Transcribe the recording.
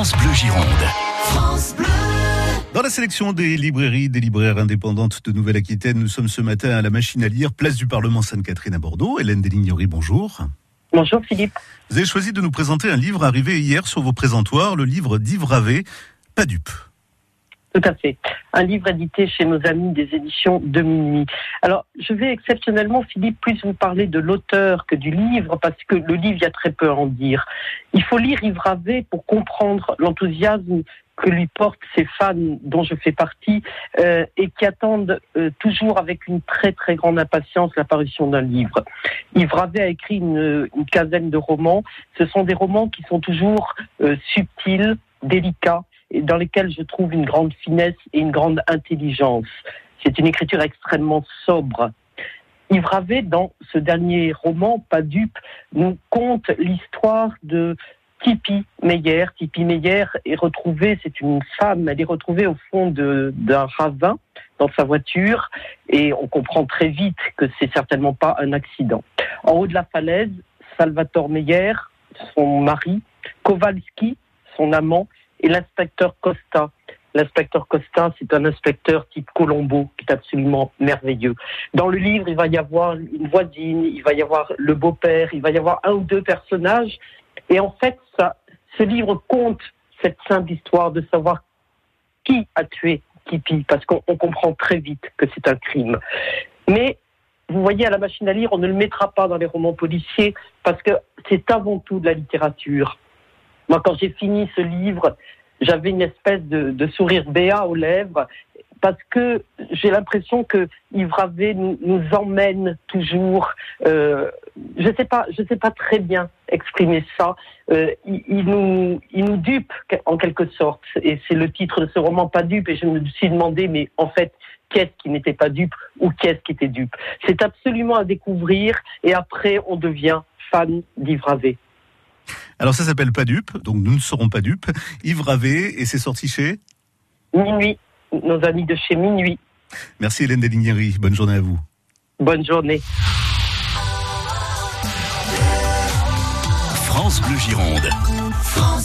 France Bleu Gironde. France Bleu. Dans la sélection des librairies, des libraires indépendantes de Nouvelle-Aquitaine, nous sommes ce matin à la machine à lire, place du Parlement Sainte-Catherine à Bordeaux. Hélène Delignery, bonjour. Bonjour Philippe. Vous avez choisi de nous présenter un livre arrivé hier sur vos présentoirs, le livre d'Yves Ravet, Pas dupe. Tout à fait. Un livre édité chez nos amis des éditions de minuit. Alors, je vais exceptionnellement, Philippe, plus vous parler de l'auteur que du livre, parce que le livre, il y a très peu à en dire. Il faut lire Yves Ravet pour comprendre l'enthousiasme que lui portent ces fans dont je fais partie euh, et qui attendent euh, toujours avec une très très grande impatience l'apparition d'un livre. Yves Ravet a écrit une, une, quinzaine de romans. Ce sont des romans qui sont toujours euh, subtils, délicats, dans lesquels je trouve une grande finesse et une grande intelligence. C'est une écriture extrêmement sobre. Yves Ravet, dans ce dernier roman, Pas dupe, nous conte l'histoire de Tipi Meyer. Tipi Meyer est retrouvée, c'est une femme, elle est retrouvée au fond d'un ravin dans sa voiture et on comprend très vite que c'est certainement pas un accident. En haut de la falaise, Salvatore Meyer, son mari, Kowalski, son amant, et l'inspecteur Costa. L'inspecteur Costa, c'est un inspecteur type Colombo, qui est absolument merveilleux. Dans le livre, il va y avoir une voisine, il va y avoir le beau-père, il va y avoir un ou deux personnages. Et en fait, ce livre compte cette simple histoire de savoir qui a tué Tipi, parce qu'on comprend très vite que c'est un crime. Mais vous voyez, à la machine à lire, on ne le mettra pas dans les romans policiers, parce que c'est avant tout de la littérature. Moi, quand j'ai fini ce livre, j'avais une espèce de, de, sourire béat aux lèvres parce que j'ai l'impression que Yves Ravet nous, nous emmène toujours. Euh, je sais pas, je sais pas très bien exprimer ça. Euh, il, il, nous, il nous dupe en quelque sorte, et c'est le titre de ce roman, pas dupe. Et je me suis demandé, mais en fait, qu'est-ce qui n'était pas dupe ou qu'est-ce qui était dupe? C'est absolument à découvrir, et après, on devient fan d'Yves Ravet. Alors ça s'appelle Pas dupe, donc nous ne serons pas dupes. Yves Ravet, et c'est sorti chez Minuit, nos amis de chez Minuit. Merci Hélène Delignery, bonne journée à vous. Bonne journée. France Bleu Gironde. France